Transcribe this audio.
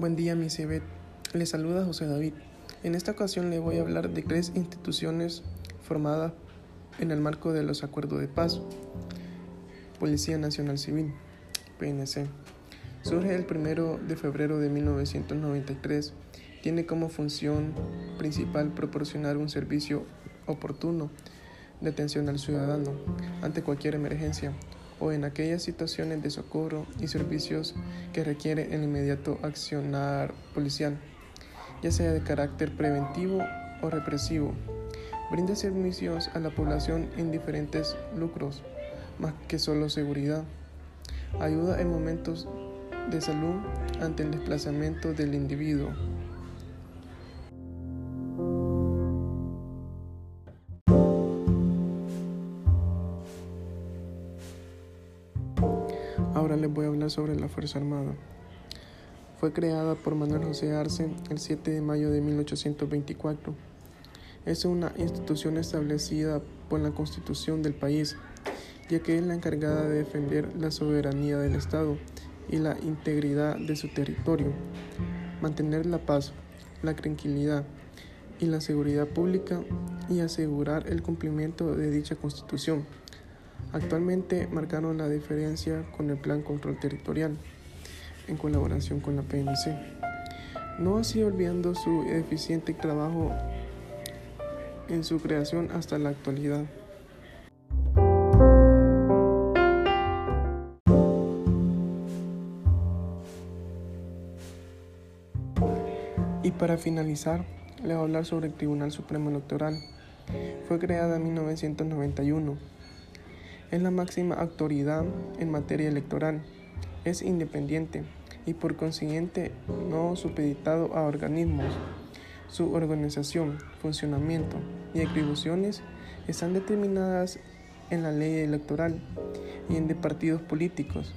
Buen día, mi CIBET. Le saluda José David. En esta ocasión le voy a hablar de tres instituciones formadas en el marco de los acuerdos de paz. Policía Nacional Civil, PNC. Surge el 1 de febrero de 1993. Tiene como función principal proporcionar un servicio oportuno de atención al ciudadano ante cualquier emergencia o en aquellas situaciones de socorro y servicios que requieren el inmediato accionar policial, ya sea de carácter preventivo o represivo. Brinda servicios a la población en diferentes lucros, más que solo seguridad. Ayuda en momentos de salud ante el desplazamiento del individuo. Ahora les voy a hablar sobre la Fuerza Armada. Fue creada por Manuel José Arce el 7 de mayo de 1824. Es una institución establecida por la Constitución del país, ya que es la encargada de defender la soberanía del Estado y la integridad de su territorio, mantener la paz, la tranquilidad y la seguridad pública y asegurar el cumplimiento de dicha Constitución. Actualmente marcaron la diferencia con el Plan Control Territorial, en colaboración con la PNC, no así olvidando su eficiente trabajo en su creación hasta la actualidad. Y para finalizar, le voy a hablar sobre el Tribunal Supremo Electoral. Fue creada en 1991 es la máxima autoridad en materia electoral, es independiente y por consiguiente no supeditado a organismos. Su organización, funcionamiento y atribuciones están determinadas en la ley electoral y en de partidos políticos.